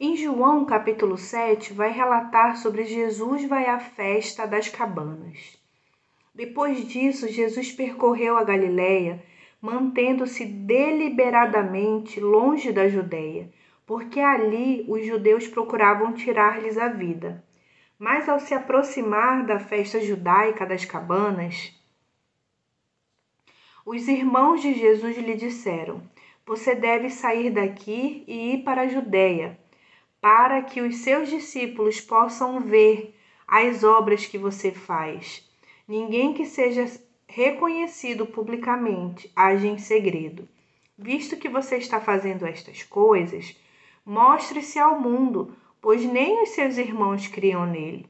Em João capítulo 7, vai relatar sobre Jesus vai à festa das cabanas. Depois disso, Jesus percorreu a Galiléia, mantendo-se deliberadamente longe da Judéia, porque ali os judeus procuravam tirar-lhes a vida. Mas ao se aproximar da festa judaica das cabanas, os irmãos de Jesus lhe disseram: Você deve sair daqui e ir para a Judéia para que os seus discípulos possam ver as obras que você faz. Ninguém que seja reconhecido publicamente age em segredo. Visto que você está fazendo estas coisas, mostre-se ao mundo, pois nem os seus irmãos criam nele.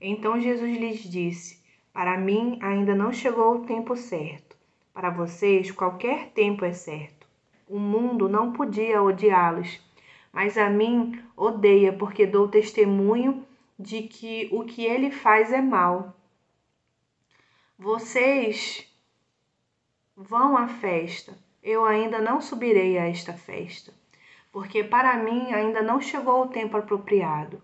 Então Jesus lhes disse: Para mim ainda não chegou o tempo certo. Para vocês, qualquer tempo é certo. O mundo não podia odiá-los mas a mim odeia, porque dou testemunho de que o que ele faz é mal. Vocês vão à festa, eu ainda não subirei a esta festa, porque para mim ainda não chegou o tempo apropriado.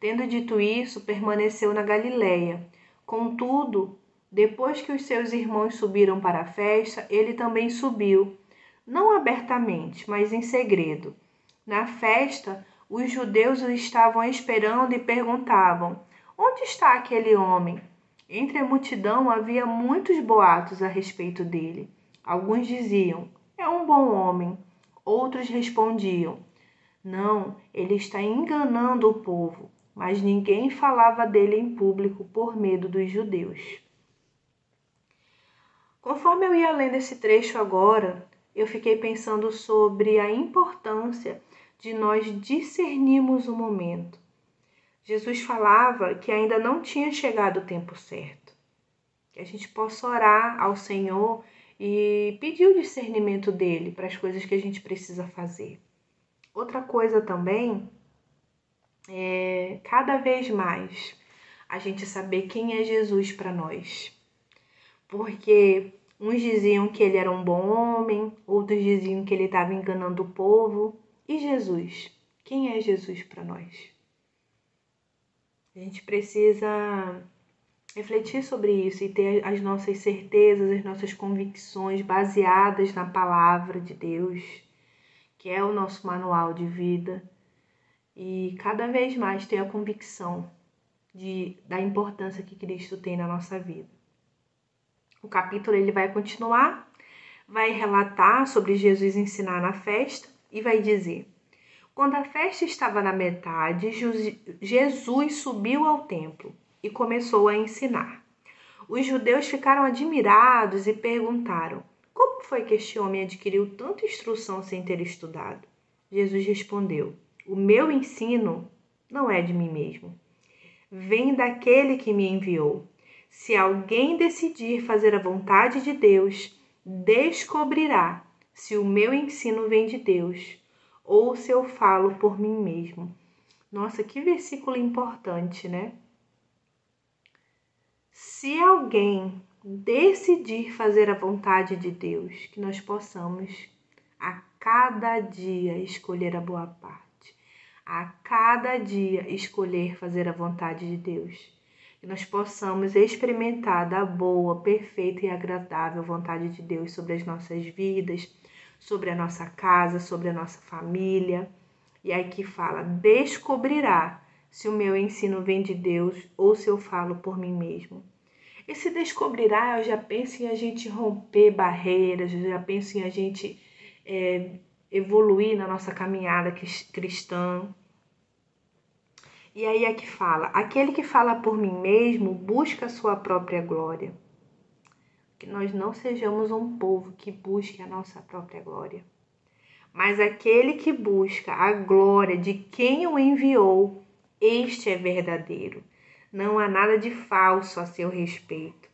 Tendo dito isso, permaneceu na Galiléia. Contudo, depois que os seus irmãos subiram para a festa, ele também subiu, não abertamente, mas em segredo. Na festa, os judeus o estavam esperando e perguntavam: Onde está aquele homem? Entre a multidão havia muitos boatos a respeito dele. Alguns diziam: É um bom homem. Outros respondiam: Não, ele está enganando o povo. Mas ninguém falava dele em público por medo dos judeus. Conforme eu ia lendo esse trecho agora, eu fiquei pensando sobre a importância de nós discernirmos o momento. Jesus falava que ainda não tinha chegado o tempo certo. Que a gente possa orar ao Senhor e pedir o discernimento dele para as coisas que a gente precisa fazer. Outra coisa também é cada vez mais a gente saber quem é Jesus para nós. Porque uns diziam que ele era um bom homem, outros diziam que ele estava enganando o povo. E Jesus? Quem é Jesus para nós? A gente precisa refletir sobre isso e ter as nossas certezas, as nossas convicções baseadas na palavra de Deus, que é o nosso manual de vida, e cada vez mais ter a convicção de, da importância que Cristo tem na nossa vida. O capítulo ele vai continuar, vai relatar sobre Jesus ensinar na festa e vai dizer: Quando a festa estava na metade, Jesus subiu ao templo e começou a ensinar. Os judeus ficaram admirados e perguntaram: Como foi que este homem adquiriu tanta instrução sem ter estudado? Jesus respondeu: O meu ensino não é de mim mesmo. Vem daquele que me enviou. Se alguém decidir fazer a vontade de Deus, descobrirá se o meu ensino vem de Deus ou se eu falo por mim mesmo. Nossa, que versículo importante, né? Se alguém decidir fazer a vontade de Deus, que nós possamos a cada dia escolher a boa parte, a cada dia escolher fazer a vontade de Deus, que nós possamos experimentar da boa, perfeita e agradável vontade de Deus sobre as nossas vidas sobre a nossa casa, sobre a nossa família. E aí que fala: descobrirá se o meu ensino vem de Deus ou se eu falo por mim mesmo. Esse descobrirá, eu já penso em a gente romper barreiras, eu já penso em a gente é, evoluir na nossa caminhada cristã. E aí é que fala: aquele que fala por mim mesmo busca a sua própria glória que nós não sejamos um povo que busque a nossa própria glória, mas aquele que busca a glória de quem o enviou, este é verdadeiro. Não há nada de falso a seu respeito.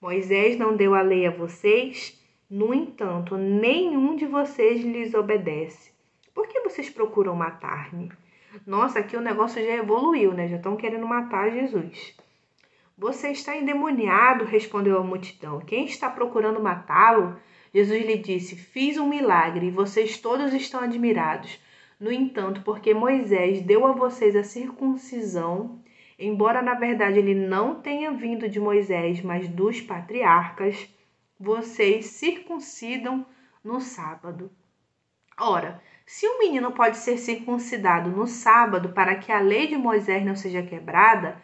Moisés não deu a lei a vocês, no entanto, nenhum de vocês lhes obedece. Por que vocês procuram matar-me? Nossa, aqui o negócio já evoluiu, né? Já estão querendo matar Jesus. Você está endemoniado, respondeu a multidão. Quem está procurando matá-lo? Jesus lhe disse: Fiz um milagre e vocês todos estão admirados. No entanto, porque Moisés deu a vocês a circuncisão, embora na verdade ele não tenha vindo de Moisés, mas dos patriarcas, vocês circuncidam no sábado. Ora, se um menino pode ser circuncidado no sábado para que a lei de Moisés não seja quebrada,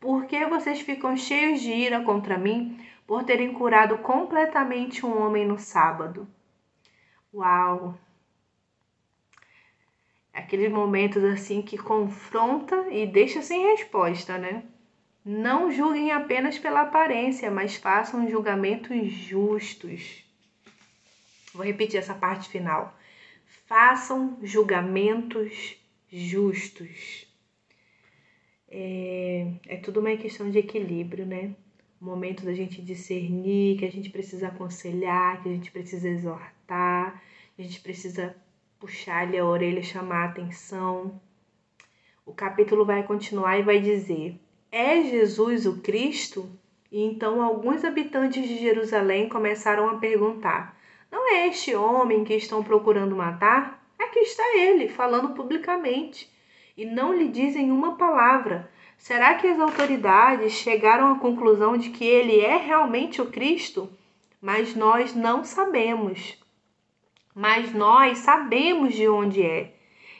por que vocês ficam cheios de ira contra mim por terem curado completamente um homem no sábado? Uau! Aqueles momentos assim que confronta e deixa sem resposta, né? Não julguem apenas pela aparência, mas façam julgamentos justos. Vou repetir essa parte final. Façam julgamentos justos. É, é tudo uma questão de equilíbrio, né? O momento da gente discernir, que a gente precisa aconselhar, que a gente precisa exortar, a gente precisa puxar-lhe a orelha, chamar a atenção. O capítulo vai continuar e vai dizer: É Jesus o Cristo? E então alguns habitantes de Jerusalém começaram a perguntar: Não é este homem que estão procurando matar? Aqui está ele, falando publicamente, e não lhe dizem uma palavra. Será que as autoridades chegaram à conclusão de que ele é realmente o Cristo? Mas nós não sabemos mas nós sabemos de onde é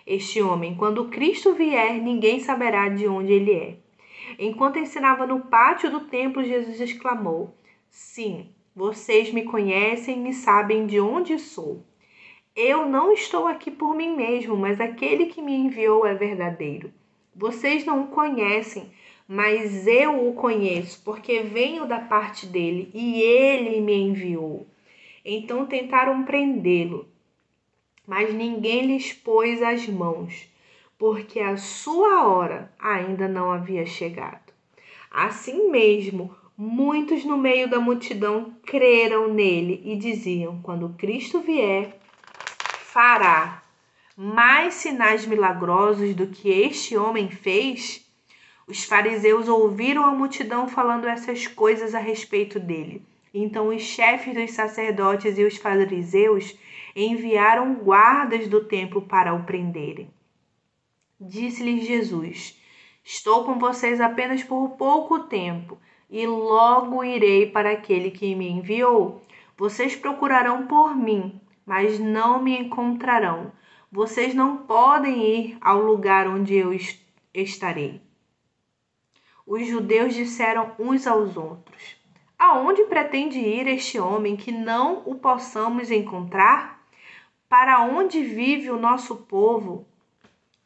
este homem. Quando Cristo vier, ninguém saberá de onde ele é. Enquanto ensinava no pátio do templo, Jesus exclamou: Sim, vocês me conhecem e sabem de onde sou. Eu não estou aqui por mim mesmo, mas aquele que me enviou é verdadeiro. Vocês não o conhecem, mas eu o conheço, porque venho da parte dele e ele me enviou. Então tentaram prendê-lo, mas ninguém lhes pôs as mãos, porque a sua hora ainda não havia chegado. Assim mesmo, muitos no meio da multidão creram nele e diziam: quando Cristo vier, fará mais sinais milagrosos do que este homem fez? Os fariseus ouviram a multidão falando essas coisas a respeito dele. Então os chefes dos sacerdotes e os fariseus enviaram guardas do templo para o prenderem. Disse-lhes Jesus: Estou com vocês apenas por pouco tempo, e logo irei para aquele que me enviou. Vocês procurarão por mim, mas não me encontrarão. Vocês não podem ir ao lugar onde eu estarei. Os judeus disseram uns aos outros: Aonde pretende ir este homem que não o possamos encontrar? Para onde vive o nosso povo,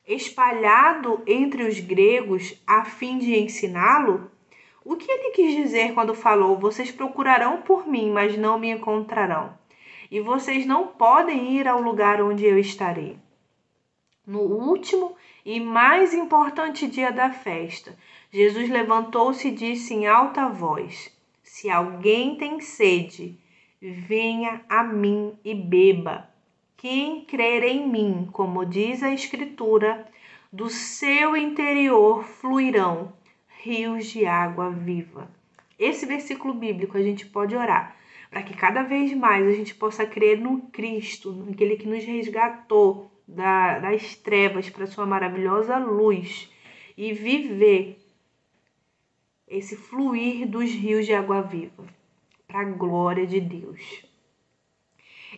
espalhado entre os gregos, a fim de ensiná-lo? O que ele quis dizer quando falou: Vocês procurarão por mim, mas não me encontrarão, e vocês não podem ir ao lugar onde eu estarei? No último e mais importante dia da festa, Jesus levantou-se e disse em alta voz: se alguém tem sede, venha a mim e beba. Quem crer em mim, como diz a Escritura, do seu interior fluirão rios de água viva. Esse versículo bíblico a gente pode orar para que cada vez mais a gente possa crer no Cristo, naquele que nos resgatou da, das trevas para sua maravilhosa luz e viver esse fluir dos rios de água viva, para a glória de Deus.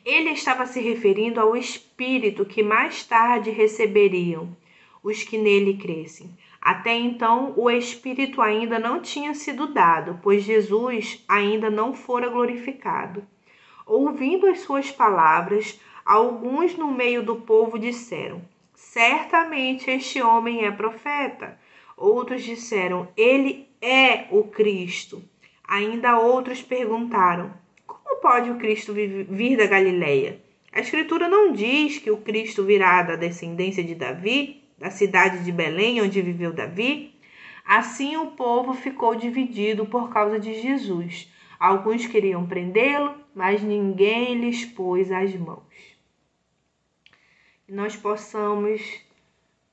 Ele estava se referindo ao Espírito que mais tarde receberiam os que nele crescem. Até então, o Espírito ainda não tinha sido dado, pois Jesus ainda não fora glorificado. Ouvindo as suas palavras, alguns no meio do povo disseram: Certamente este homem é profeta. Outros disseram: Ele é o Cristo. Ainda outros perguntaram: Como pode o Cristo vir da Galileia? A Escritura não diz que o Cristo virá da descendência de Davi, da cidade de Belém, onde viveu Davi? Assim o povo ficou dividido por causa de Jesus. Alguns queriam prendê-lo, mas ninguém lhes pôs as mãos. Que nós possamos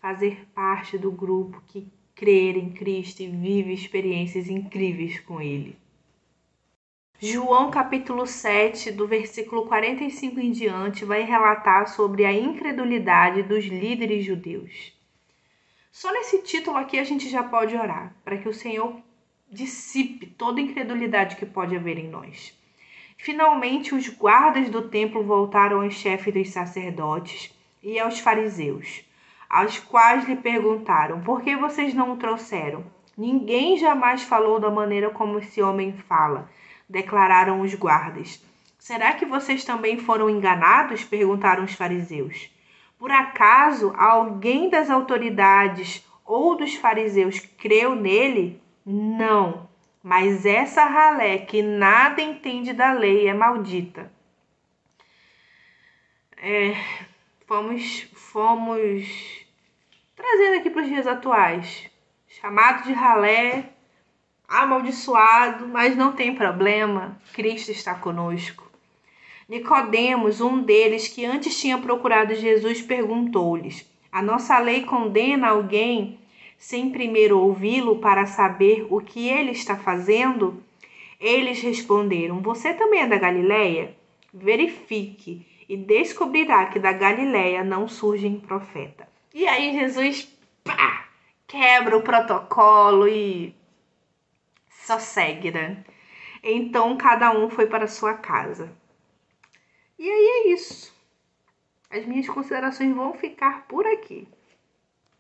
fazer parte do grupo que crer em Cristo e vive experiências incríveis com Ele. João capítulo 7, do versículo 45 em diante, vai relatar sobre a incredulidade dos líderes judeus. Só nesse título aqui a gente já pode orar, para que o Senhor dissipe toda incredulidade que pode haver em nós. Finalmente, os guardas do templo voltaram ao chefe dos sacerdotes e aos fariseus, aos quais lhe perguntaram: Por que vocês não o trouxeram? Ninguém jamais falou da maneira como esse homem fala declararam os guardas. Será que vocês também foram enganados? perguntaram os fariseus. Por acaso alguém das autoridades ou dos fariseus creu nele? Não, mas essa ralé que nada entende da lei é maldita. É, fomos, fomos trazendo aqui para os dias atuais. Chamado de ralé amaldiçoado, mas não tem problema, Cristo está conosco. Nicodemos, um deles que antes tinha procurado Jesus, perguntou-lhes: A nossa lei condena alguém sem primeiro ouvi-lo para saber o que ele está fazendo? Eles responderam: Você também é da Galileia? Verifique e descobrirá que da Galileia não surge profeta. E aí Jesus pá, quebra o protocolo e só segue, né? Então cada um foi para sua casa. E aí é isso. As minhas considerações vão ficar por aqui.